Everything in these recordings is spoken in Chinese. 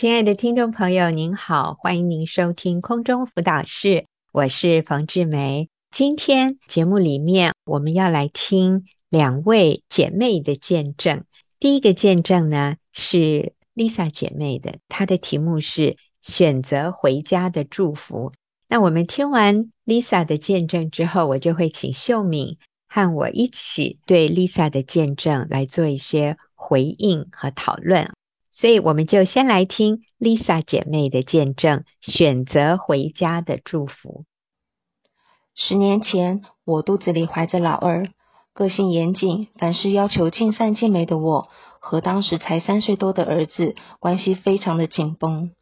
亲爱的听众朋友，您好，欢迎您收听空中辅导室，我是冯志梅。今天节目里面，我们要来听两位姐妹的见证。第一个见证呢，是 Lisa 姐妹的，她的题目是“选择回家的祝福”。那我们听完 Lisa 的见证之后，我就会请秀敏和我一起对 Lisa 的见证来做一些回应和讨论。所以，我们就先来听 Lisa 姐妹的见证，选择回家的祝福。十年前，我肚子里怀着老二，个性严谨，凡事要求尽善尽美的我，和当时才三岁多的儿子关系非常的紧绷。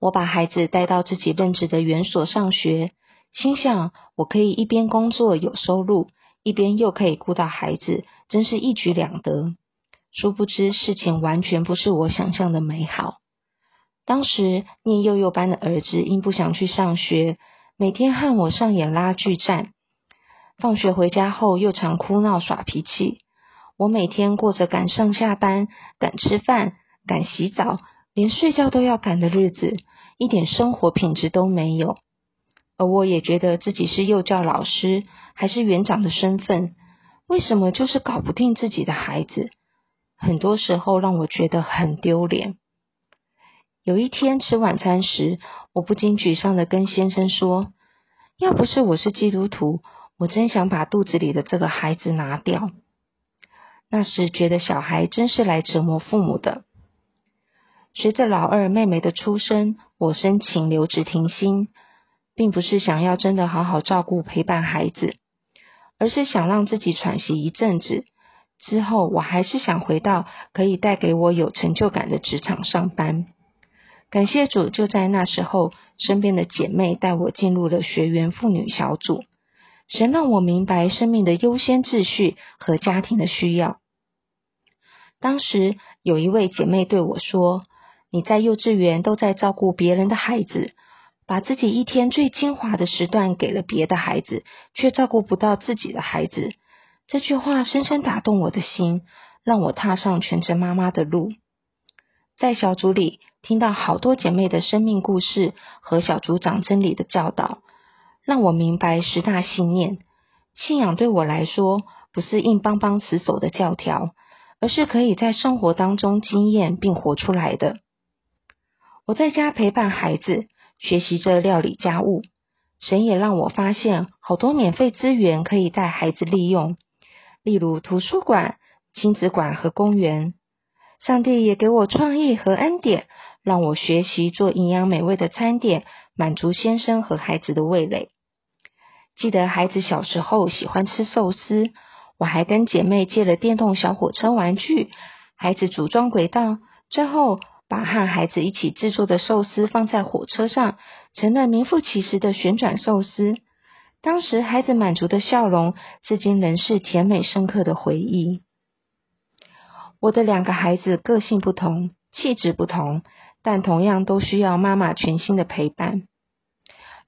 我把孩子带到自己任职的园所上学，心想我可以一边工作有收入，一边又可以顾到孩子，真是一举两得。殊不知，事情完全不是我想象的美好。当时念幼幼班的儿子因不想去上学，每天和我上演拉锯战。放学回家后又常哭闹耍脾气。我每天过着赶上下班、赶吃饭、赶洗澡，连睡觉都要赶的日子，一点生活品质都没有。而我也觉得自己是幼教老师，还是园长的身份，为什么就是搞不定自己的孩子？很多时候让我觉得很丢脸。有一天吃晚餐时，我不禁沮丧地跟先生说：“要不是我是基督徒，我真想把肚子里的这个孩子拿掉。”那时觉得小孩真是来折磨父母的。随着老二妹妹的出生，我申请留职停薪，并不是想要真的好好照顾陪伴孩子，而是想让自己喘息一阵子。之后，我还是想回到可以带给我有成就感的职场上班。感谢主，就在那时候，身边的姐妹带我进入了学员妇女小组。神让我明白生命的优先秩序和家庭的需要。当时有一位姐妹对我说：“你在幼稚园都在照顾别人的孩子，把自己一天最精华的时段给了别的孩子，却照顾不到自己的孩子。”这句话深深打动我的心，让我踏上全职妈妈的路。在小组里听到好多姐妹的生命故事和小组长真理的教导，让我明白十大信念。信仰对我来说，不是硬邦邦死守的教条，而是可以在生活当中经验并活出来的。我在家陪伴孩子，学习着料理家务。神也让我发现好多免费资源可以带孩子利用。例如图书馆、亲子馆和公园，上帝也给我创意和恩典，让我学习做营养美味的餐点，满足先生和孩子的味蕾。记得孩子小时候喜欢吃寿司，我还跟姐妹借了电动小火车玩具，孩子组装轨道，最后把和孩子一起制作的寿司放在火车上，成了名副其实的旋转寿司。当时孩子满足的笑容，至今仍是甜美深刻的回忆。我的两个孩子个性不同，气质不同，但同样都需要妈妈全心的陪伴。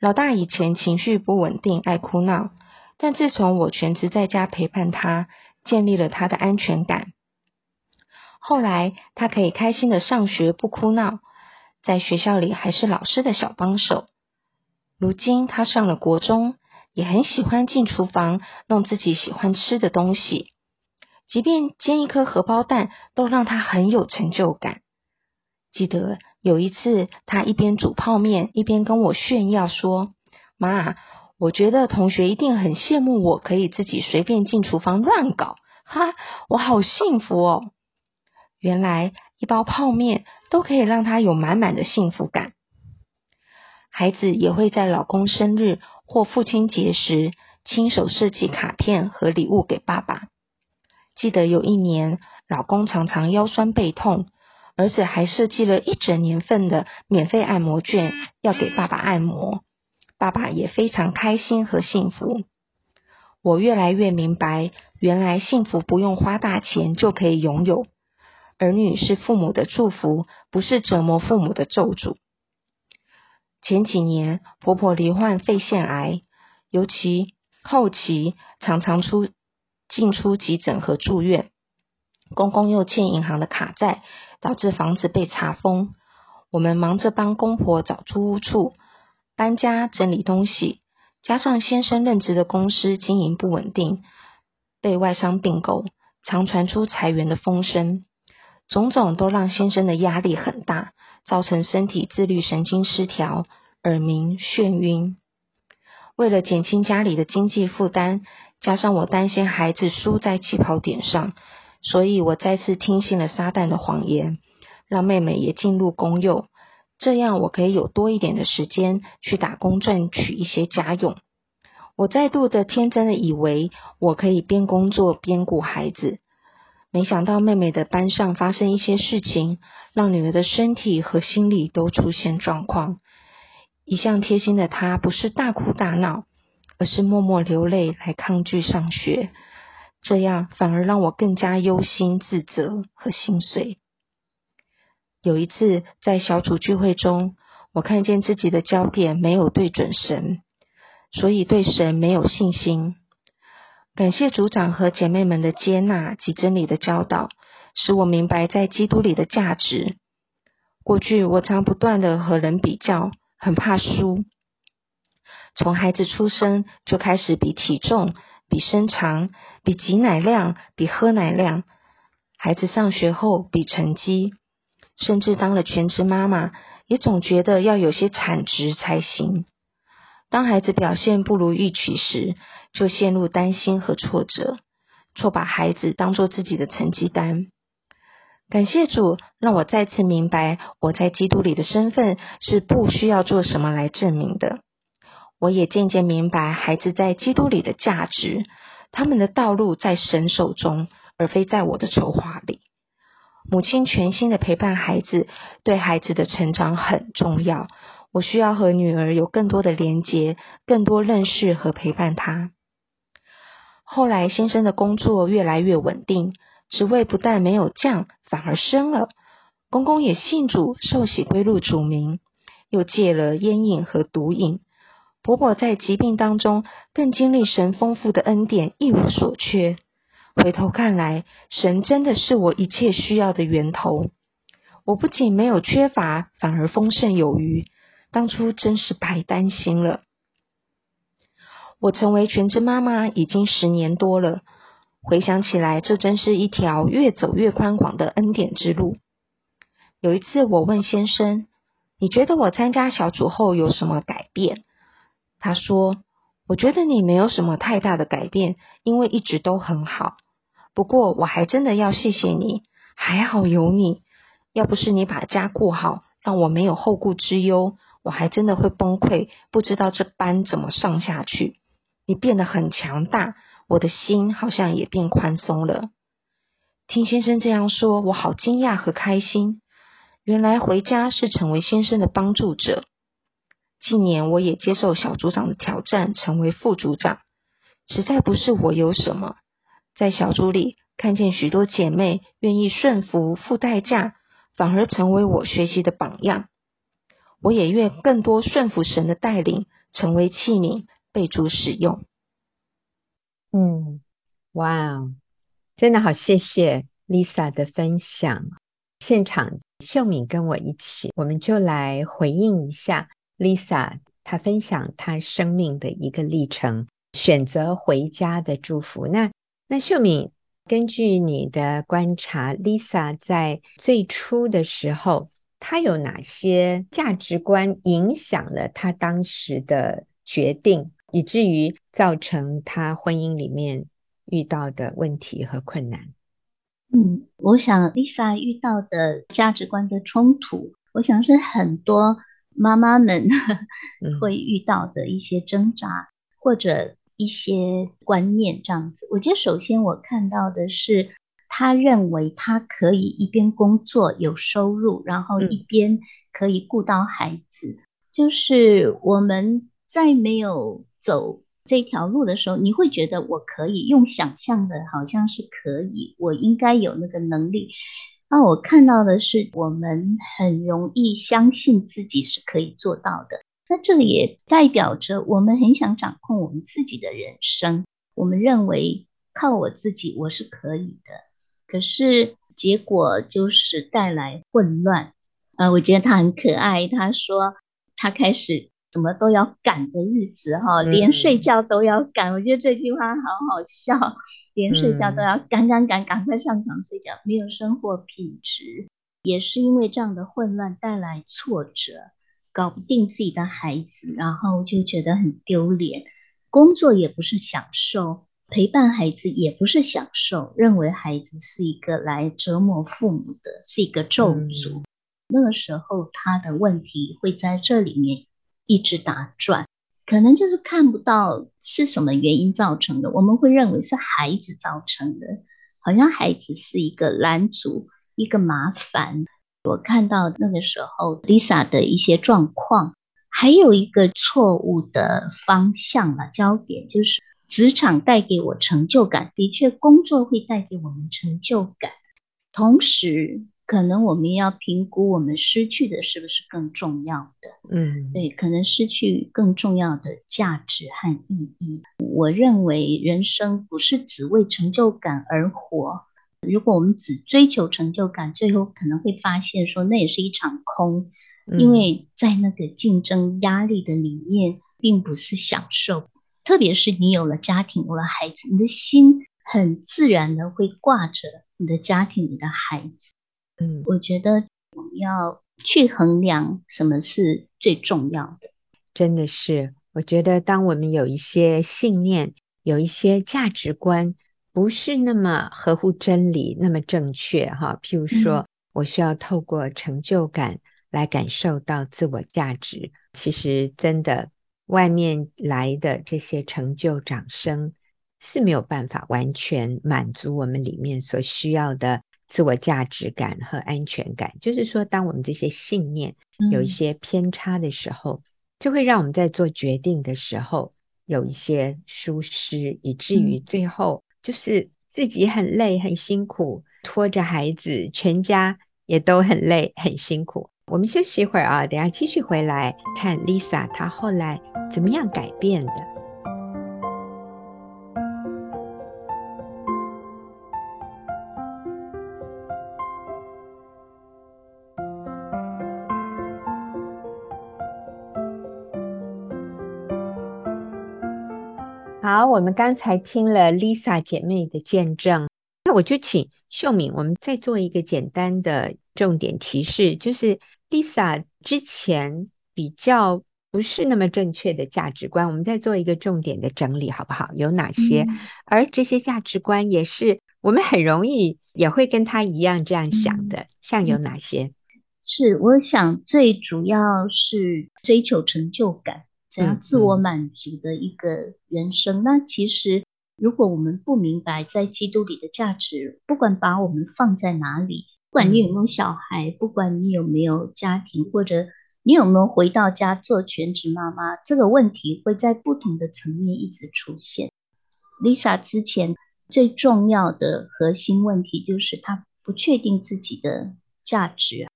老大以前情绪不稳定，爱哭闹，但自从我全职在家陪伴他，建立了他的安全感。后来他可以开心的上学，不哭闹，在学校里还是老师的小帮手。如今他上了国中。也很喜欢进厨房弄自己喜欢吃的东西，即便煎一颗荷包蛋都让他很有成就感。记得有一次，他一边煮泡面一边跟我炫耀说：“妈，我觉得同学一定很羡慕我可以自己随便进厨房乱搞，哈，我好幸福哦！”原来一包泡面都可以让他有满满的幸福感。孩子也会在老公生日或父亲节时亲手设计卡片和礼物给爸爸。记得有一年，老公常常腰酸背痛，儿子还设计了一整年份的免费按摩券要给爸爸按摩，爸爸也非常开心和幸福。我越来越明白，原来幸福不用花大钱就可以拥有，儿女是父母的祝福，不是折磨父母的咒诅。前几年，婆婆罹患肺腺癌，尤其后期常常出进出急诊和住院。公公又欠银行的卡债，导致房子被查封。我们忙着帮公婆找租屋处、搬家、整理东西，加上先生任职的公司经营不稳定，被外商并购，常传出裁员的风声，种种都让先生的压力很大，造成身体自律神经失调、耳鸣、眩晕。为了减轻家里的经济负担，加上我担心孩子输在起跑点上，所以我再次听信了撒旦的谎言，让妹妹也进入公幼，这样我可以有多一点的时间去打工赚取一些家用。我再度的天真的以为我可以边工作边顾孩子，没想到妹妹的班上发生一些事情，让女儿的身体和心理都出现状况。一向贴心的她，不是大哭大闹，而是默默流泪来抗拒上学，这样反而让我更加忧心、自责和心碎。有一次在小组聚会中，我看见自己的焦点没有对准神，所以对神没有信心。感谢组长和姐妹们的接纳及真理的教导，使我明白在基督里的价值。过去我常不断的和人比较。很怕输，从孩子出生就开始比体重、比身长、比挤奶量、比喝奶量；孩子上学后比成绩，甚至当了全职妈妈，也总觉得要有些产值才行。当孩子表现不如预期时，就陷入担心和挫折，错把孩子当做自己的成绩单。感谢主，让我再次明白我在基督里的身份是不需要做什么来证明的。我也渐渐明白孩子在基督里的价值，他们的道路在神手中，而非在我的筹划里。母亲全心的陪伴孩子，对孩子的成长很重要。我需要和女儿有更多的连结，更多认识和陪伴她。后来先生的工作越来越稳定。职位不但没有降，反而升了。公公也信主，受洗归入主名，又戒了烟瘾和毒瘾。婆婆在疾病当中更经历神丰富的恩典，一无所缺。回头看来，神真的是我一切需要的源头。我不仅没有缺乏，反而丰盛有余。当初真是白担心了。我成为全职妈妈已经十年多了。回想起来，这真是一条越走越宽广的恩典之路。有一次，我问先生：“你觉得我参加小组后有什么改变？”他说：“我觉得你没有什么太大的改变，因为一直都很好。不过，我还真的要谢谢你，还好有你。要不是你把家顾好，让我没有后顾之忧，我还真的会崩溃，不知道这班怎么上下去。你变得很强大。”我的心好像也变宽松了。听先生这样说，我好惊讶和开心。原来回家是成为先生的帮助者。近年我也接受小组长的挑战，成为副组长。实在不是我有什么，在小组里看见许多姐妹愿意顺服、付代价，反而成为我学习的榜样。我也愿更多顺服神的带领，成为器皿，被主使用。嗯，哇哦，真的好，谢谢 Lisa 的分享。现场秀敏跟我一起，我们就来回应一下 Lisa 她分享她生命的一个历程，选择回家的祝福。那那秀敏，根据你的观察，Lisa 在最初的时候，她有哪些价值观影响了他当时的决定？以至于造成他婚姻里面遇到的问题和困难。嗯，我想 Lisa 遇到的价值观的冲突，我想是很多妈妈们会遇到的一些挣扎、嗯、或者一些观念这样子。我觉得首先我看到的是，他认为他可以一边工作有收入，然后一边可以顾到孩子。嗯、就是我们在没有走这条路的时候，你会觉得我可以用想象的，好像是可以，我应该有那个能力。那我看到的是，我们很容易相信自己是可以做到的。那这个也代表着我们很想掌控我们自己的人生。我们认为靠我自己我是可以的，可是结果就是带来混乱。呃，我觉得他很可爱。他说他开始什么都要赶的日子哈，连睡觉都要赶。嗯、我觉得这句话好好笑，连睡觉都要赶赶赶，赶快上床睡觉，没有生活品质，也是因为这样的混乱带来挫折，搞不定自己的孩子，然后就觉得很丢脸。工作也不是享受，陪伴孩子也不是享受，认为孩子是一个来折磨父母的，是一个咒诅。嗯、那个时候他的问题会在这里面一直打转，可能就是看不到是什么原因造成的，我们会认为是孩子造成的，好像孩子是一个拦阻，一个麻烦。我看到那个时候 Lisa 的一些状况。还有一个错误的方向了，焦点就是职场带给我成就感，的确工作会带给我们成就感，同时可能我们要评估我们失去的是不是更重要的，嗯，对，可能失去更重要的价值和意义。我认为人生不是只为成就感而活，如果我们只追求成就感，最后可能会发现说那也是一场空。因为在那个竞争压力的里面，并不是享受。特别是你有了家庭，有了孩子，你的心很自然的会挂着你的家庭、你的孩子。嗯，我觉得我们要去衡量什么是最重要的。真的是，我觉得当我们有一些信念、有一些价值观，不是那么合乎真理、那么正确哈。譬如说，嗯，我需要透过成就感。来感受到自我价值，其实真的外面来的这些成就、掌声是没有办法完全满足我们里面所需要的自我价值感和安全感。就是说，当我们这些信念有一些偏差的时候，嗯、就会让我们在做决定的时候有一些疏失，以至于最后就是自己很累、很辛苦，拖着孩子，全家也都很累、很辛苦。我们休息一会儿啊，等下继续回来看 Lisa 她后来怎么样改变的。好，我们刚才听了 Lisa 姐妹的见证，那我就请秀敏，我们再做一个简单的重点提示，就是。Lisa 之前比较不是那么正确的价值观，我们再做一个重点的整理，好不好？有哪些？嗯、而这些价值观也是我们很容易也会跟他一样这样想的，嗯、像有哪些？是，我想最主要是追求成就感，这样自我满足的一个人生。嗯、那其实，如果我们不明白在基督里的价值，不管把我们放在哪里。不管你有没有小孩，不管你有没有家庭，或者你有没有回到家做全职妈妈，这个问题会在不同的层面一直出现。Lisa 之前最重要的核心问题就是她不确定自己的价值，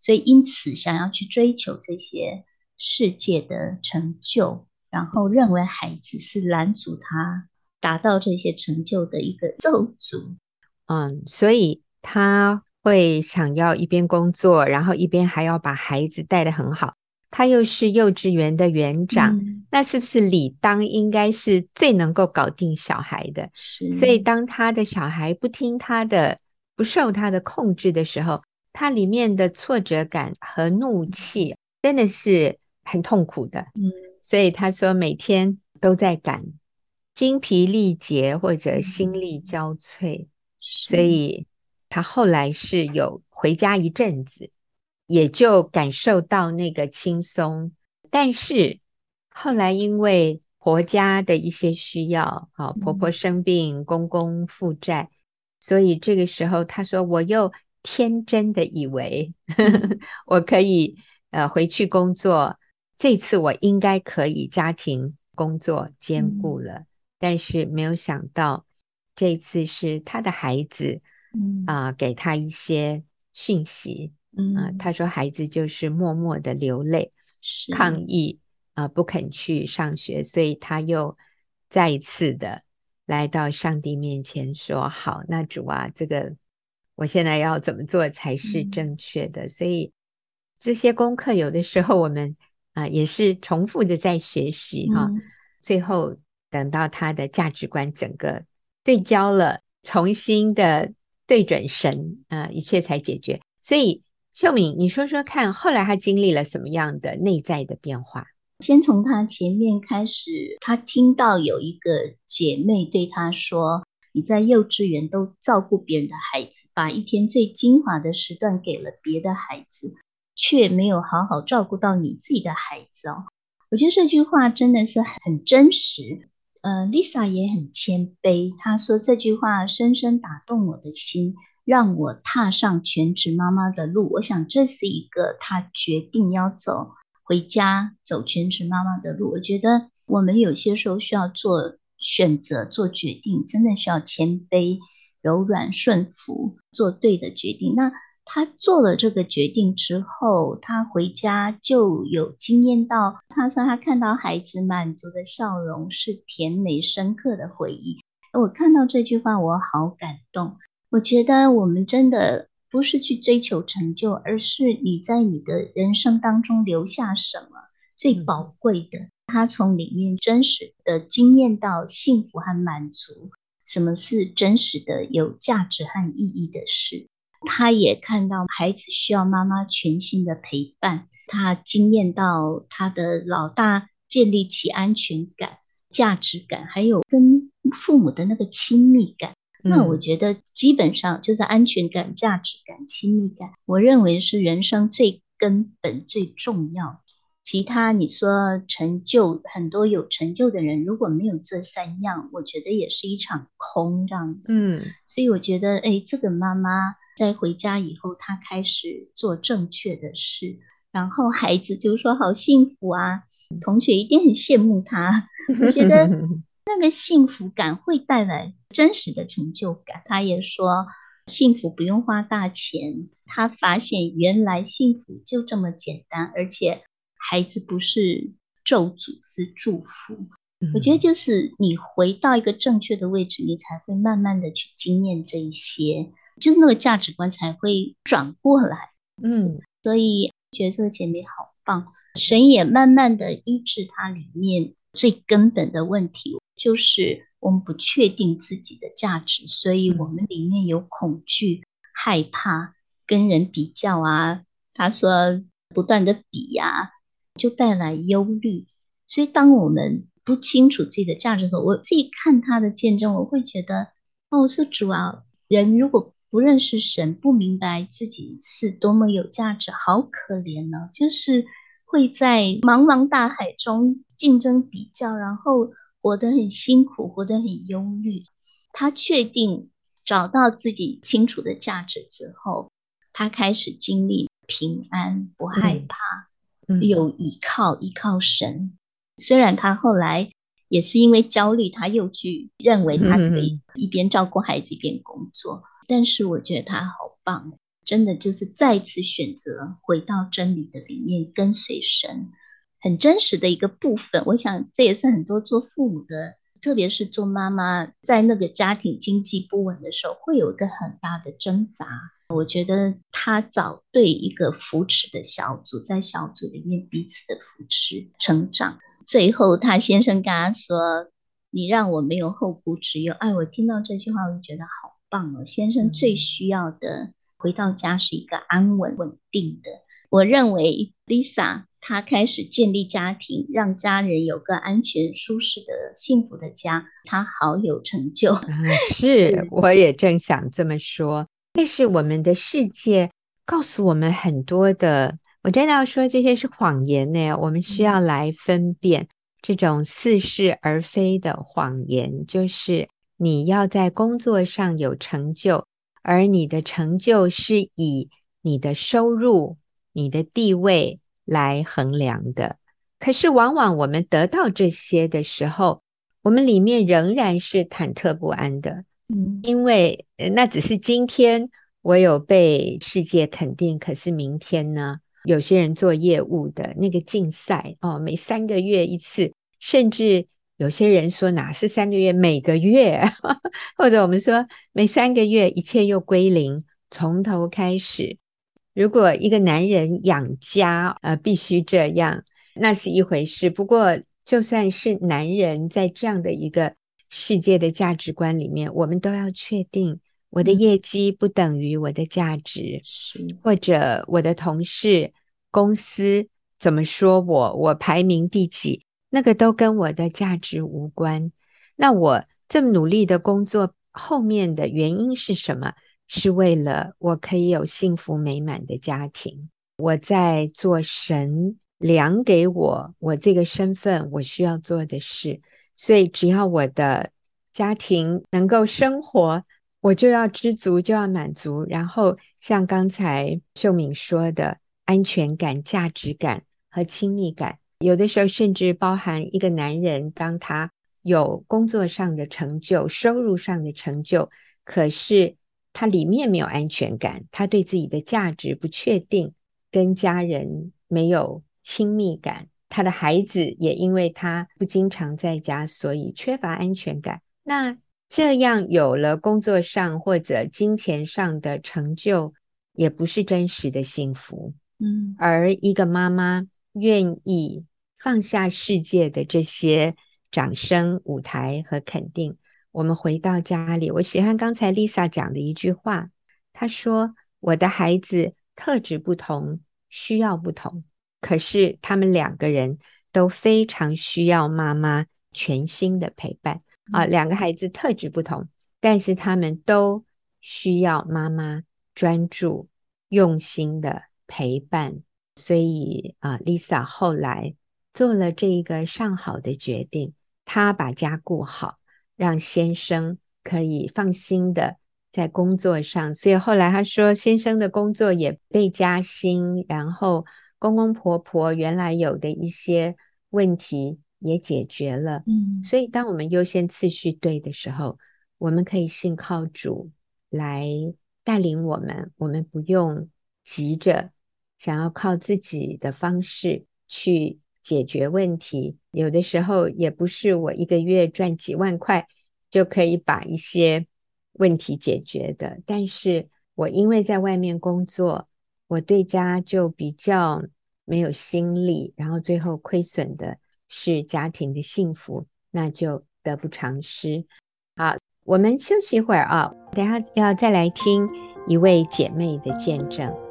所以因此想要去追求这些世界的成就，然后认为孩子是拦阻她达到这些成就的一个咒诅。嗯，所以她。会想要一边工作，然后一边还要把孩子带得很好。他又是幼稚园的园长，嗯、那是不是理当应该是最能够搞定小孩的？所以当他的小孩不听他的、不受他的控制的时候，他里面的挫折感和怒气真的是很痛苦的。嗯，所以他说每天都在赶，精疲力竭或者心力交瘁，嗯、所以。他后来是有回家一阵子，也就感受到那个轻松。但是后来因为婆家的一些需要，啊，婆婆生病，公公负债，所以这个时候他说：“我又天真的以为呵呵 我可以呃回去工作，这次我应该可以家庭工作兼顾了。嗯”但是没有想到，这次是他的孩子。嗯啊，给他一些讯息。嗯啊，他说孩子就是默默的流泪，抗议啊，不肯去上学，所以他又再一次的来到上帝面前说：“好，那主啊，这个我现在要怎么做才是正确的？”嗯、所以这些功课有的时候我们啊、呃、也是重复的在学习哈、嗯，最后等到他的价值观整个对焦了，重新的对准神啊、一切才解决。所以秀敏，你说说看，后来他经历了什么样的内在的变化？先从他前面开始，他听到有一个姐妹对他说：“你在幼稚园都照顾别人的孩子，把一天最精华的时段给了别的孩子。”却没有好好照顾到你自己的孩子哦，我觉得这句话真的是很真实。呃，Lisa 也很谦卑，她说这句话深深打动我的心，让我踏上全职妈妈的路。我想这是一个她决定要走回家走全职妈妈的路。我觉得我们有些时候需要做选择、做决定，真的需要谦卑、柔软、顺服，做对的决定。那。他做了这个决定之后，他回家就有经验到。他说他看到孩子满足的笑容是甜美深刻的回忆。我看到这句话，我好感动。我觉得我们真的不是去追求成就，而是你在你的人生当中留下什么最宝贵的。他从里面真实的经验到幸福和满足，什么是真实的有价值和意义的事。他也看到孩子需要妈妈全心的陪伴，他惊艳到他的老大建立起安全感、价值感，还有跟父母的那个亲密感。嗯。那我觉得基本上就是安全感、价值感、亲密感，我认为是人生最根本、最重要。其他你说成就，很多有成就的人如果没有这三样，我觉得也是一场空这样子。嗯，所以我觉得，哎，这个妈妈。在回家以后，他开始做正确的事，然后孩子就说：“好幸福啊！”同学一定很羡慕他。我觉得 那个幸福感会带来真实的成就感。他也说：“幸福不用花大钱。”他发现原来幸福就这么简单，而且孩子不是咒诅，是祝福。我觉得就是你回到一个正确的位置，你才会慢慢的去经验这一些。就是那个价值观才会转过来，嗯，所以觉得这个姐妹好棒，神也慢慢的医治她里面最根本的问题，就是我们不确定自己的价值，所以我们里面有恐惧、害怕跟人比较啊。他说不断的比呀、啊，就带来忧虑。所以当我们不清楚自己的价值的时候，我自己看她的见证，我会觉得哦，是主啊，人如果不认识神，不明白自己是多么有价值，好可怜呢、哦！就是会在茫茫大海中竞争比较，然后活得很辛苦，活得很忧虑。他确定找到自己清楚的价值之后，他开始经历平安，不害怕，嗯、有依靠，依靠神。虽然他后来也是因为焦虑，他又去认为他可以一边照顾孩子一边工作。但是我觉得他好棒，真的就是再次选择回到真理的里面，跟随神，很真实的一个部分。我想这也是很多做父母的，特别是做妈妈，在那个家庭经济不稳的时候，会有一个很大的挣扎。我觉得他找对一个扶持的小组，在小组里面彼此的扶持成长。最后他先生跟他说：“你让我没有后顾之忧。”哎，我听到这句话，我就觉得好。先生最需要的回到家是一个安稳稳定的。我认为 Lisa 她开始建立家庭，让家人有个安全、舒适的、幸福的家，她好有成就。嗯，是，我也正想这么说。但是我们的世界告诉我们很多的，我真的要说这些是谎言呢。我们需要来分辨这种似是而非的谎言，就是。你要在工作上有成就，而你的成就是以你的收入、你的地位来衡量的。可是，往往我们得到这些的时候，我们里面仍然是忐忑不安的。嗯，因为那只是今天我有被世界肯定，可是明天呢？有些人做业务的那个竞赛哦，每三个月一次，甚至。有些人说哪是三个月，每个月，或者我们说每三个月，一切又归零，从头开始。如果一个男人养家，呃，必须这样，那是一回事。不过，就算是男人在这样的一个世界的价值观里面，我们都要确定，我的业绩不等于我的价值，是或者我的同事、公司怎么说我，我排名第几，那个都跟我的价值无关。那我这么努力的工作，后面的原因是什么？是为了我可以有幸福美满的家庭。我在做神量给我我这个身份我需要做的事，所以只要我的家庭能够生活，我就要知足，就要满足。然后像刚才秀敏说的，安全感、价值感和亲密感，有的时候甚至包含一个男人，当他有工作上的成就、收入上的成就，可是。他里面没有安全感，他对自己的价值不确定，跟家人没有亲密感，他的孩子也因为他不经常在家，所以缺乏安全感。那这样有了工作上或者金钱上的成就，也不是真实的幸福。嗯，而一个妈妈愿意放下世界的这些掌声、舞台和肯定。我们回到家里，我喜欢刚才 Lisa 讲的一句话，她说：“我的孩子特质不同，需要不同，可是他们两个人都非常需要妈妈全心的陪伴啊。两个孩子特质不同，但是他们都需要妈妈专注、用心的陪伴。所以啊，Lisa 后来做了这一个上好的决定，她把家顾好。”让先生可以放心的在工作上，所以后来他说，先生的工作也被加薪，然后公公婆婆原来有的一些问题也解决了。嗯，所以当我们优先次序对的时候，我们可以信靠主来带领我们，我们不用急着想要靠自己的方式去。解决问题，有的时候也不是我一个月赚几万块就可以把一些问题解决的。但是我因为在外面工作，我对家就比较没有心力，然后最后亏损的是家庭的幸福，那就得不偿失。好，我们休息一会儿啊，等下要再来听一位姐妹的见证。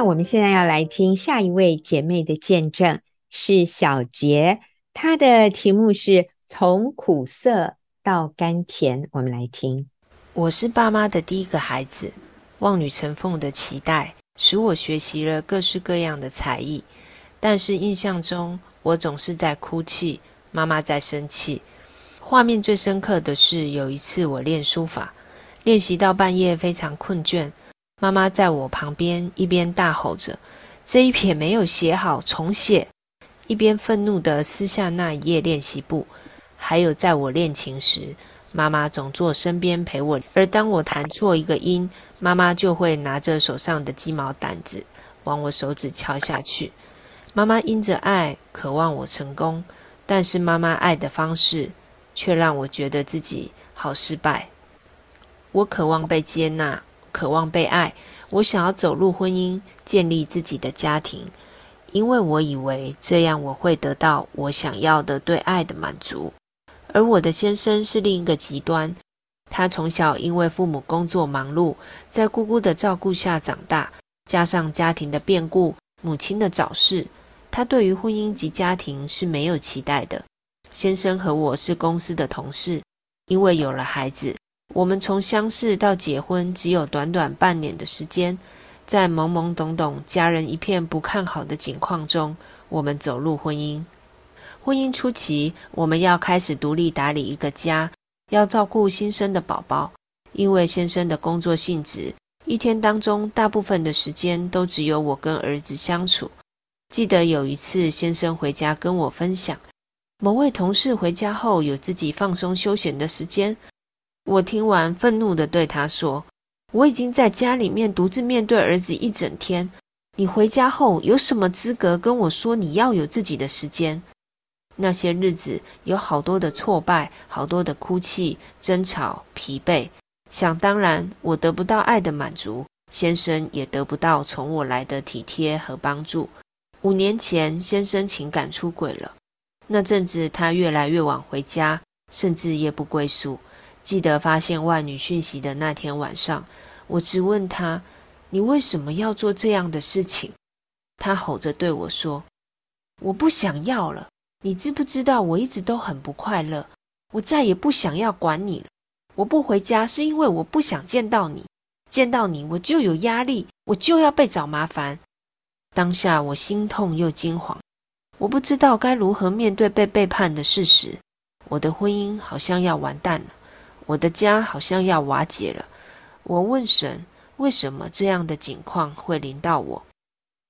那我们现在要来听下一位姐妹的见证，是小杰，她的题目是从苦涩到甘甜。我们来听。我是爸妈的第一个孩子，望女成凤的期待使我学习了各式各样的才艺，但是印象中我总是在哭泣，妈妈在生气。画面最深刻的是有一次我练书法，练习到半夜非常困倦。妈妈在我旁边，一边大吼着：“这一撇没有写好，重写！”一边愤怒地撕下那一页练习簿。还有，在我练琴时，妈妈总坐身边陪我，而当我弹错一个音，妈妈就会拿着手上的鸡毛掸子往我手指敲下去。妈妈因着爱，渴望我成功，但是妈妈爱的方式却让我觉得自己好失败。我渴望被接纳。渴望被爱，我想要走入婚姻，建立自己的家庭，因为我以为这样我会得到我想要的对爱的满足。而我的先生是另一个极端，他从小因为父母工作忙碌，在姑姑的照顾下长大，加上家庭的变故、母亲的早逝，他对于婚姻及家庭是没有期待的。先生和我是公司的同事，因为有了孩子。我们从相识到结婚只有短短半年的时间，在懵懵懂懂、家人一片不看好的境况中，我们走入婚姻。婚姻初期，我们要开始独立打理一个家，要照顾新生的宝宝。因为先生的工作性质，一天当中大部分的时间都只有我跟儿子相处。记得有一次，先生回家跟我分享，某位同事回家后有自己放松休闲的时间。我听完，愤怒地对他说：“我已经在家里面独自面对儿子一整天，你回家后有什么资格跟我说你要有自己的时间？那些日子有好多的挫败，好多的哭泣、争吵、疲惫。想当然，我得不到爱的满足，先生也得不到从我来的体贴和帮助。五年前，先生情感出轨了，那阵子他越来越晚回家，甚至夜不归宿。记得发现外女讯息的那天晚上，我质问他：“你为什么要做这样的事情？”他吼着对我说：“我不想要了。你知不知道我一直都很不快乐？我再也不想要管你了。我不回家是因为我不想见到你，见到你我就有压力，我就要被找麻烦。”当下我心痛又惊慌，我不知道该如何面对被背叛的事实。我的婚姻好像要完蛋了。我的家好像要瓦解了。我问神，为什么这样的景况会临到我？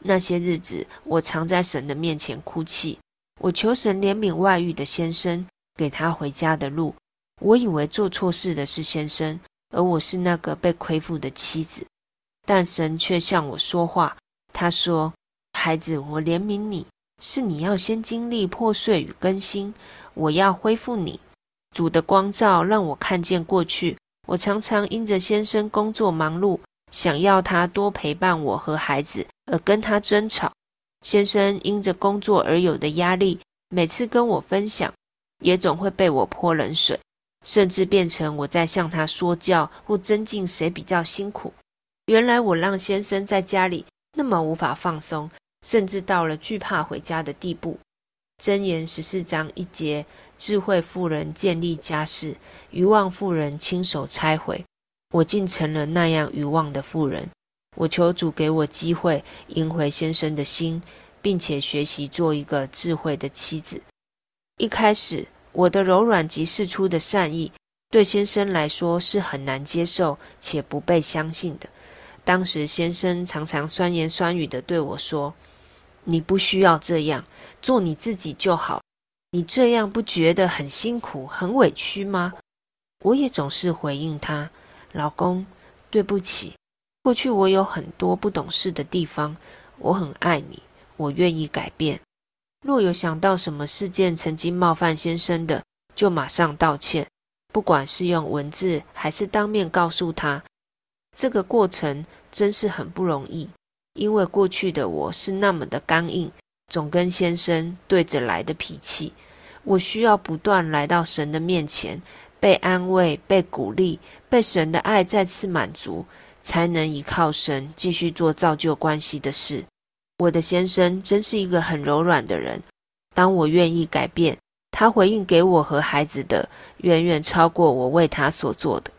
那些日子，我常在神的面前哭泣。我求神怜悯外遇的先生，给他回家的路。我以为做错事的是先生，而我是那个被亏负的妻子。但神却向我说话，他说：“孩子，我怜悯你，是你要先经历破碎与更新，我要恢复你。”主的光照让我看见过去，我常常因着先生工作忙碌，想要他多陪伴我和孩子，而跟他争吵。先生因着工作而有的压力，每次跟我分享，也总会被我泼冷水，甚至变成我在向他说教或增进谁比较辛苦。原来我让先生在家里那么无法放松，甚至到了惧怕回家的地步。箴言十四章一节。智慧妇人建立家室，愚妄妇人亲手拆毁。我竟成了那样愚妄的妇人。我求主给我机会，赢回先生的心，并且学习做一个智慧的妻子。一开始，我的柔软及释出的善意，对先生来说是很难接受且不被相信的。当时，先生常常酸言酸语地对我说：“你不需要这样，做你自己就好。”你这样不觉得很辛苦、很委屈吗？我也总是回应他：“老公，对不起，过去我有很多不懂事的地方。我很爱你，我愿意改变。若有想到什么事件曾经冒犯先生的，就马上道歉，不管是用文字还是当面告诉他。这个过程真是很不容易，因为过去的我是那么的刚硬。”总跟先生对着来的脾气，我需要不断来到神的面前，被安慰、被鼓励、被神的爱再次满足，才能依靠神继续做造就关系的事。我的先生真是一个很柔软的人，当我愿意改变，他回应给我和孩子的远远超过我为他所做的。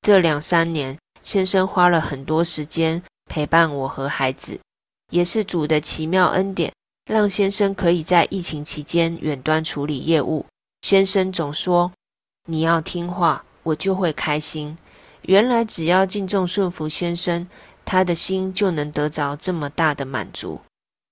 这两三年，先生花了很多时间陪伴我和孩子，也是主的奇妙恩典。让先生可以在疫情期间远端处理业务。先生总说：“你要听话，我就会开心。”原来只要敬重顺服先生，他的心就能得着这么大的满足。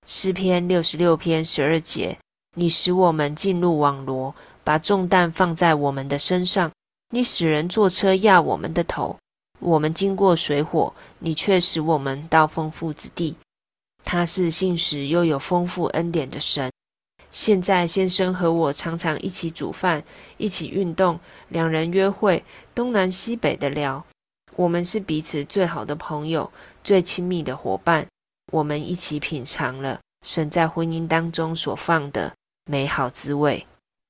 诗篇六十六篇十二节：“你使我们进入网罗，把重担放在我们的身上。你使人坐车压我们的头。我们经过水火，你却使我们到丰富之地。”他是信实又有丰富恩典的神。现在先生和我常常一起煮饭，一起运动，两人约会，东南西北的聊。我们是彼此最好的朋友，最亲密的伙伴。我们一起品尝了神在婚姻当中所放的美好滋味。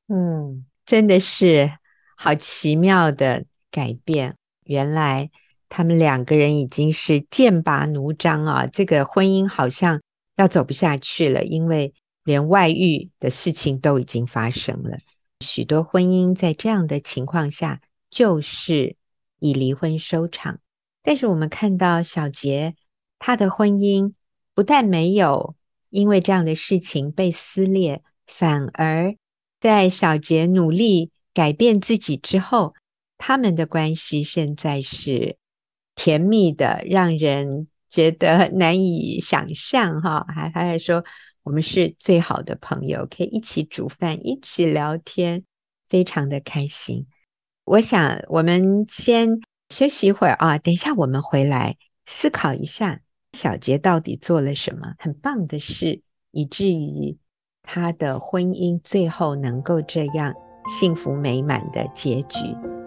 嗯，真的是好奇妙的改变。原来。他们两个人已经是剑拔弩张啊！这个婚姻好像要走不下去了，因为连外遇的事情都已经发生了。许多婚姻在这样的情况下，就是以离婚收场。但是我们看到小杰，他的婚姻不但没有因为这样的事情被撕裂，反而在小杰努力改变自己之后，他们的关系现在是。甜蜜的，让人觉得 难以想象哈！还还说我们是最好的朋友，可以一起煮饭，一起聊天，非常的开心。我想我们先休息一会儿啊，等一下我们回来思考一下小杰到底做了什么很棒的事，以至于他的婚姻最后能够这样幸福美满的结局。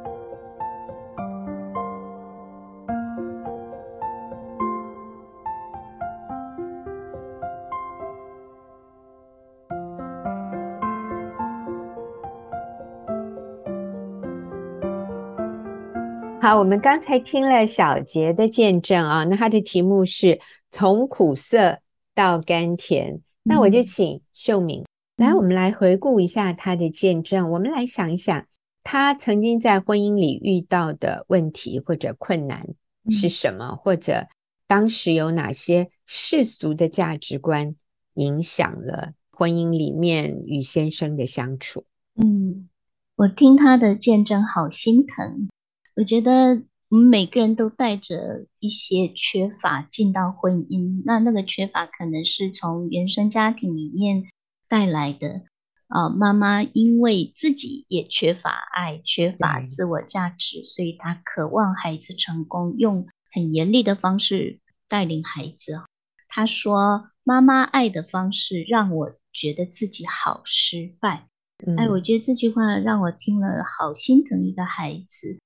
好，我们刚才听了小杰的见证啊，那他的题目是从苦涩到甘甜。那我就请秀敏来，我们来回顾一下他的见证。我们来想一想，他曾经在婚姻里遇到的问题或者困难是什么，或者当时有哪些世俗的价值观影响了婚姻里面与先生的相处。嗯，我听他的见证，好心疼。我觉得我们每个人都带着一些缺乏进到婚姻，那那个缺乏可能是从原生家庭里面带来的。啊、呃，妈妈因为自己也缺乏爱，缺乏自我价值，所以她渴望孩子成功，用很严厉的方式带领孩子。她说：“妈妈爱的方式让我觉得自己好失败。嗯”哎，我觉得这句话让我听了好心疼一个孩子。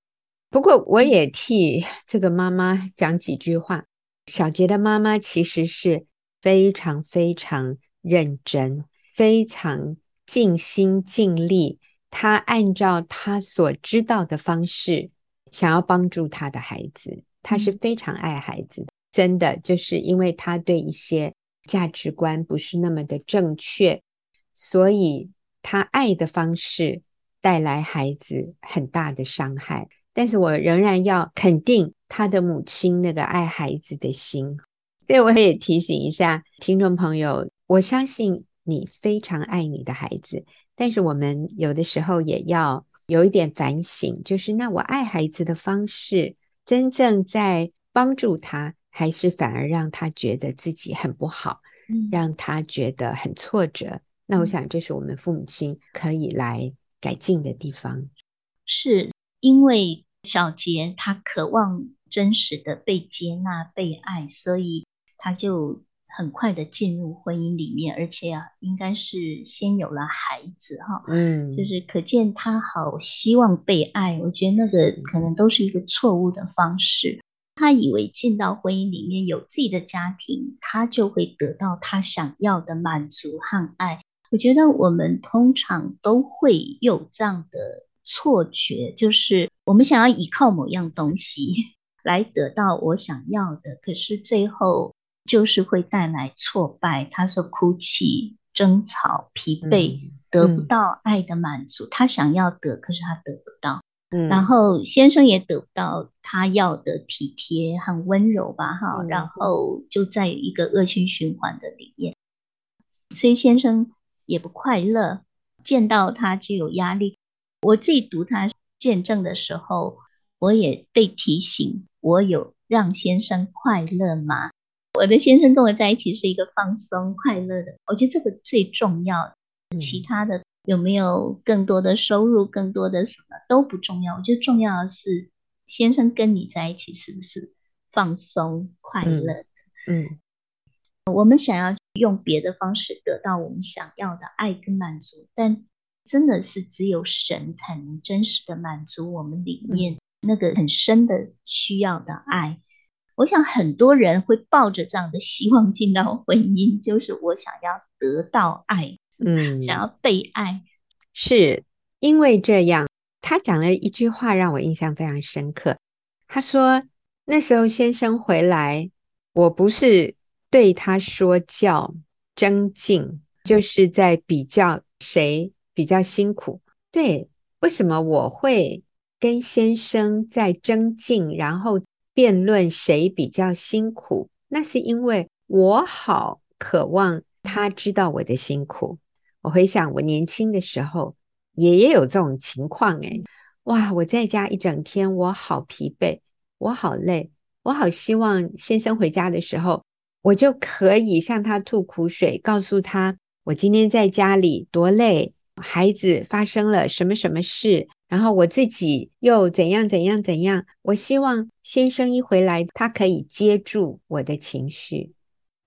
不过，我也替这个妈妈讲几句话。小杰的妈妈其实是非常非常认真、非常尽心尽力，她按照她所知道的方式，想要帮助她的孩子。她是非常爱孩子的，真的就是因为她对一些价值观不是那么的正确，所以她爱的方式带来孩子很大的伤害。但是我仍然要肯定他的母亲那个爱孩子的心，所以我也提醒一下听众朋友，我相信你非常爱你的孩子，但是我们有的时候也要有一点反省，就是那我爱孩子的方式，真正在帮助他，还是反而让他觉得自己很不好，让他觉得很挫折？那我想这是我们父母亲可以来改进的地方，是因为。小杰他渴望真实的被接纳、被爱，所以他就很快的进入婚姻里面，而且啊，应该是先有了孩子哈，嗯，就是可见他好希望被爱。我觉得那个可能都是一个错误的方式。他以为进到婚姻里面有自己的家庭，他就会得到他想要的满足和爱。我觉得我们通常都会有这样的。错觉就是我们想要依靠某样东西 来得到我想要的，可是最后就是会带来挫败。他说哭泣、争吵、疲惫，得不到爱的满足。他想要得，可是他得不到。然后先生也得不到他要的体贴和温柔吧，哈。然后就在一个恶性循环的里面，所以先生也不快乐，见到他就有压力。我自己读他见证的时候，我也被提醒，我有让先生快乐吗？我的先生跟我在一起是一个放松快乐的，我觉得这个最重要。其他的有没有更多的收入，更多的什么都不重要。我觉得重要的是先生跟你在一起是不是放松快乐？嗯，嗯，我们想要用别的方式得到我们想要的爱跟满足，但。真的是只有神才能真实的满足我们里面那个很深的需要的爱。我想很多人会抱着这样的希望进到婚姻，就是我想要得到爱，嗯，想要被爱。是因为这样，他讲了一句话让我印象非常深刻。他说那时候先生回来，我不是对他说教争竞，就是在比较谁。比较辛苦，对，为什么我会跟先生在争竞，然后辩论谁比较辛苦？那是因为我好渴望他知道我的辛苦。我回想我年轻的时候，也也有这种情况诶，哇，我在家一整天，我好疲惫，我好累，我好希望先生回家的时候，我就可以向他吐苦水，告诉他我今天在家里多累。孩子发生了什么什么事，然后我自己又怎样怎样怎样。我希望先生一回来，他可以接住我的情绪。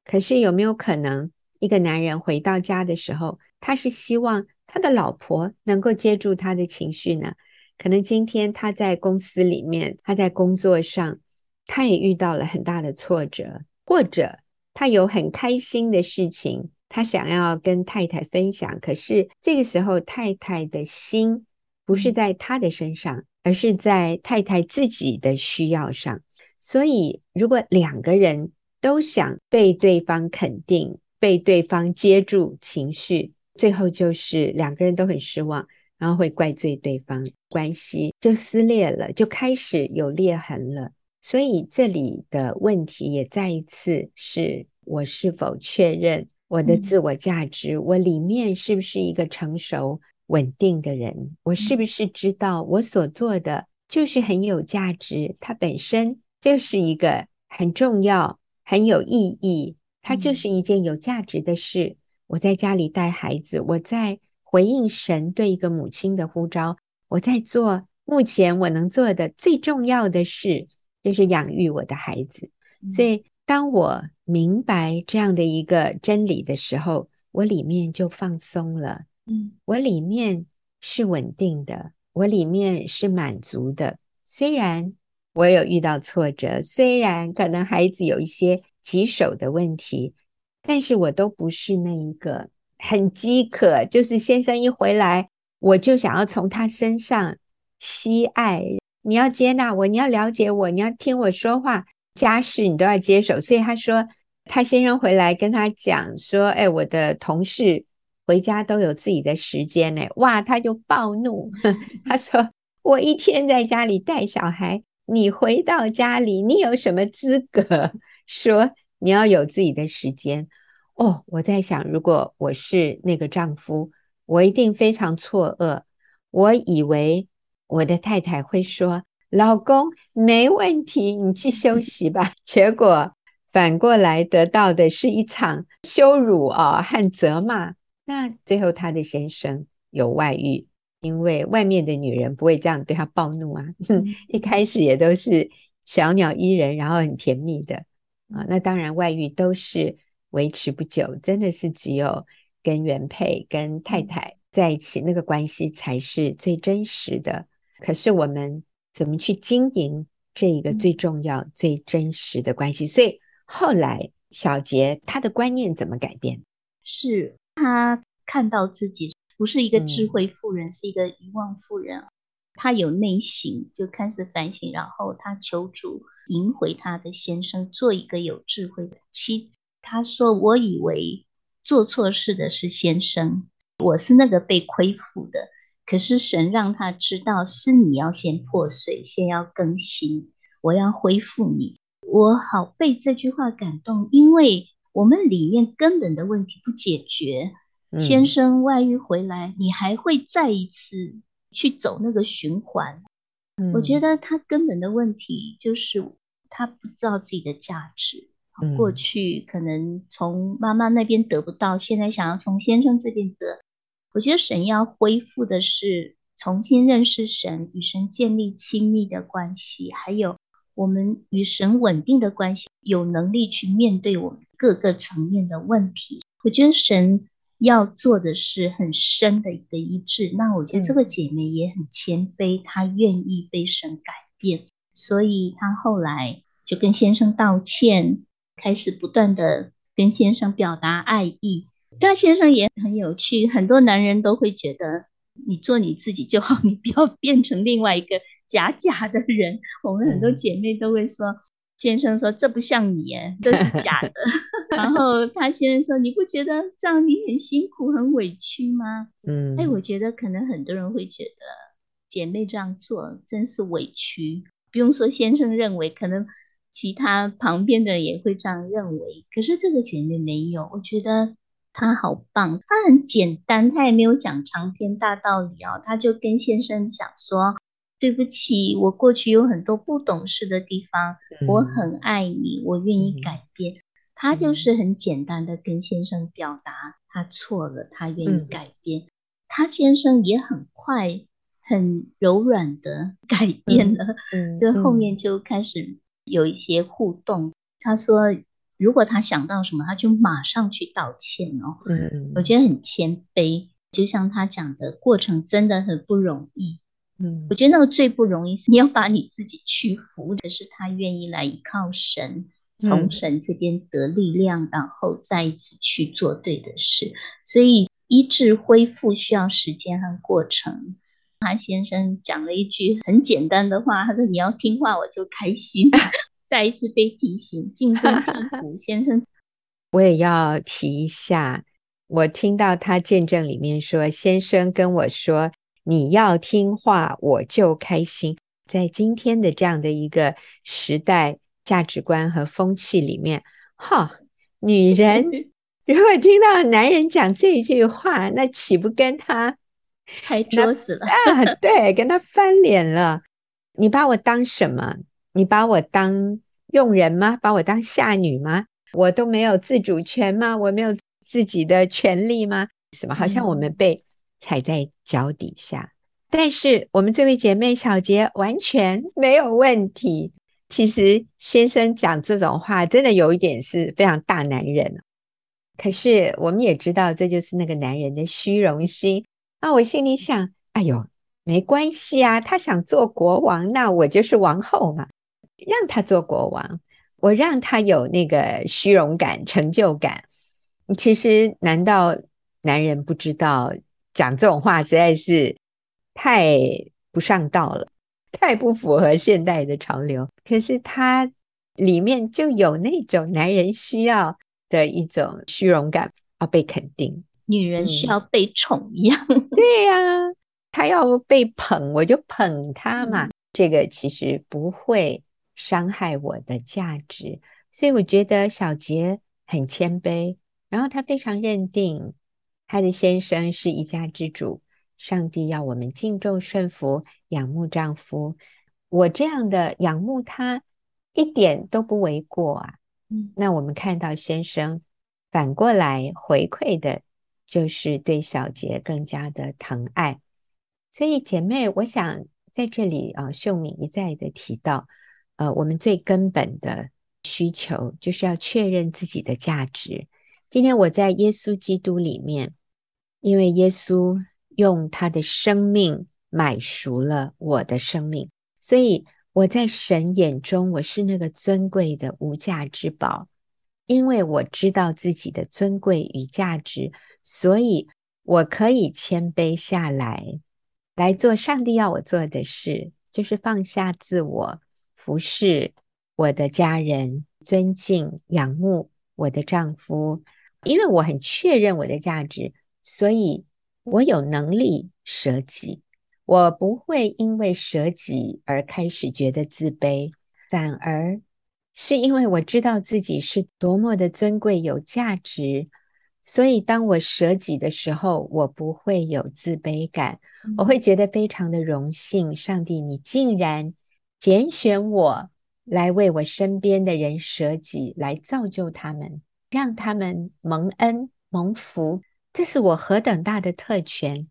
可是有没有可能，一个男人回到家的时候，他是希望他的老婆能够接住他的情绪呢？可能今天他在公司里面，他在工作上，他也遇到了很大的挫折，或者他有很开心的事情，他想要跟太太分享。可是这个时候，太太的心不是在他的身上，而是在太太自己的需要上。所以，如果两个人都想被对方肯定，被对方接住情绪，最后就是两个人都很失望。然后会怪罪对方，关系就撕裂了，就开始有裂痕了。所以这里的问题也再一次是：我是否确认我的自我价值？嗯、我里面是不是一个成熟稳定的人？我是不是知道我所做的就是很有价值？它本身就是一个很重要、很有意义，它就是一件有价值的事。我在家里带孩子，我在。回应神对一个母亲的呼召，我在做目前我能做的最重要的事，就是养育我的孩子。所以，当我明白这样的一个真理的时候，我里面就放松了。嗯，我里面是稳定的，我里面是满足的。虽然我有遇到挫折，虽然可能孩子有一些棘手的问题，但是我都不是那一个。很饥渴，就是先生一回来，我就想要从他身上吸爱。你要接纳我，你要了解我，你要听我说话，家事你都要接手。所以他说，他先生回来跟他讲说：“哎，我的同事回家都有自己的时间呢。”哇，他就暴怒，他说：“我一天在家里带小孩，你回到家里，你有什么资格说你要有自己的时间？”哦，我在想，如果我是那个丈夫，我一定非常错愕。我以为我的太太会说：“老公，没问题，你去休息吧。”结果反过来得到的是一场羞辱啊和责骂。那最后他的先生有外遇，因为外面的女人不会这样对他暴怒啊。一开始也都是小鸟依人，然后很甜蜜的啊。那当然，外遇都是。维持不久，真的是只有跟原配、跟太太在一起，那个关系才是最真实的。可是我们怎么去经营这一个最重要、最真实的关系？所以后来小杰他的观念怎么改变？是他看到自己不是一个智慧妇人，嗯、是一个遗忘妇人。他有内省，就开始反省，然后他求主赢回他的先生，做一个有智慧的妻子。他说：“我以为做错事的是先生，我是那个被亏负的。可是神让他知道，是你要先破碎，先要更新，我要恢复你。我好被这句话感动，因为我们里面根本的问题不解决。先生外遇回来，你还会再一次去走那个循环。我觉得他根本的问题就是他不知道自己的价值。”过去可能从妈妈那边得不到，现在想要从先生这边得。我觉得神要恢复的是重新认识神，与神建立亲密的关系，还有我们与神稳定的关系，有能力去面对我们各个层面的问题。我觉得神要做的是很深的一个医治。那我觉得这个姐妹也很谦卑，她愿意被神改变，所以她后来就跟先生道歉。开始不断的跟先生表达爱意，但先生也很有趣。很多男人都会觉得你做你自己就好，你不要变成另外一个假假的人。我们很多姐妹都会说，先生说这不像你，哎，这是假的。然后他先生说，你不觉得这样你很辛苦很委屈吗？嗯，哎，我觉得可能很多人会觉得姐妹这样做真是委屈。不用说，先生认为可能。其他旁边的人也会这样认为，可是这个姐妹没有，我觉得她好棒，他很简单，他也没有讲长篇大道理哦，他就跟先生讲说：“对不起，我过去有很多不懂事的地方，我很爱你，我愿意改变。”他就是很简单的跟先生表达他错了，他愿意改变。他先生也很快、很柔软的 改变了，嗯，就后面就开始有一些互动。嗯、他说，如果他想到什么，他就马上去道歉哦。嗯，我觉得很谦卑，就像他讲的过程真的很不容易。嗯，我觉得那个最不容易是你要把你自己屈服，的是他愿意来依靠神，从神这边得力量，嗯、然后再一次去做对的事。所以医治恢复需要时间和过程。他先生讲了一句很简单的话，他说：“你要听话，我就开心。” 再一次被提醒，敬 重祝福先生。我也要提一下，我听到他见证里面说，先生跟我说。你要听话，我就开心。在今天的这样的一个时代价值观和风气里面，哈，女人 如果听到男人讲这句话，那岂不跟他拍桌子了啊？对，跟他翻脸了。你把我当什么？你把我当佣人吗？把我当下女吗？我都没有自主权吗？我没有自己的权利吗？什么？好像我们被。踩在脚底下，但是我们这位姐妹小杰完全没有问题。其实先生讲这种话，真的有一点是非常大男人。可是我们也知道，这就是那个男人的虚荣心。那，我心里想，哎呦，没关系啊，他想做国王，那我就是王后嘛，让他做国王，我让他有那个虚荣感、成就感。其实，难道男人不知道？讲这种话实在是太不上道了，太不符合现代的潮流。可是他里面就有那种男人需要的一种虚荣感，要被肯定，女人需要被宠一样。嗯、对呀、啊，他要被捧，我就捧他嘛。嗯、这个其实不会伤害我的价值，所以我觉得小杰很谦卑，然后他非常认定。他的先生是一家之主，上帝要我们敬重顺服、仰慕丈夫。我这样的仰慕他，一点都不为过啊。嗯，那我们看到先生反过来回馈的，就是对小杰更加的疼爱。所以姐妹，我想在这里啊，秀敏一再的提到，呃，我们最根本的需求就是要确认自己的价值。今天我在耶稣基督里面。因为耶稣用他的生命买赎了我的生命，所以我在神眼中我是那个尊贵的无价之宝。因为我知道自己的尊贵与价值，所以我可以谦卑下来，来做上帝要我做的事，就是放下自我，服侍我的家人，尊敬仰慕我的丈夫。因为我很确认我的价值。所以，我有能力舍己，我不会因为舍己而开始觉得自卑，反而是因为我知道自己是多么的尊贵、有价值。所以，当我舍己的时候，我不会有自卑感，我会觉得非常的荣幸。上帝，你竟然拣选我来为我身边的人舍己，来造就他们，让他们蒙恩蒙福。这是我何等大的特权，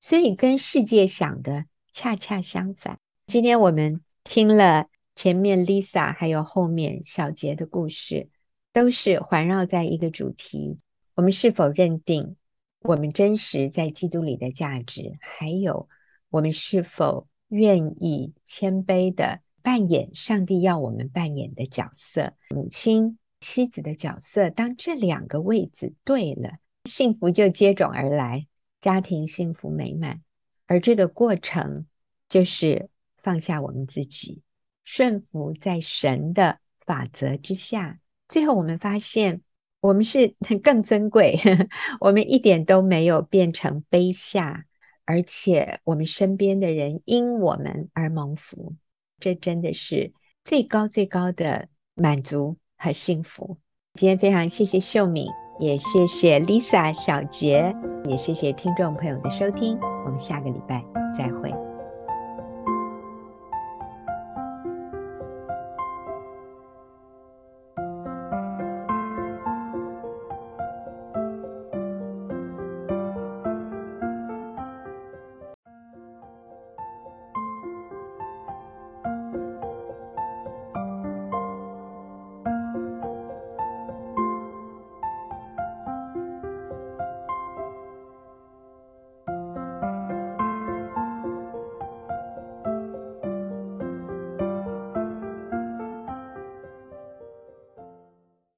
所以跟世界想的恰恰相反。今天我们听了前面 Lisa 还有后面小杰的故事，都是环绕在一个主题：我们是否认定我们真实在基督里的价值？还有我们是否愿意谦卑地扮演上帝要我们扮演的角色？母亲、妻子的角色，当这两个位置对了。幸福就接踵而来，家庭幸福美满，而这个过程就是放下我们自己，顺服在神的法则之下。最后，我们发现我们是更尊贵，我们一点都没有变成卑下，而且我们身边的人因我们而蒙福，这真的是最高最高的满足和幸福。今天非常谢谢秀敏。也谢谢 Lisa 小杰，也谢谢听众朋友的收听，我们下个礼拜再会。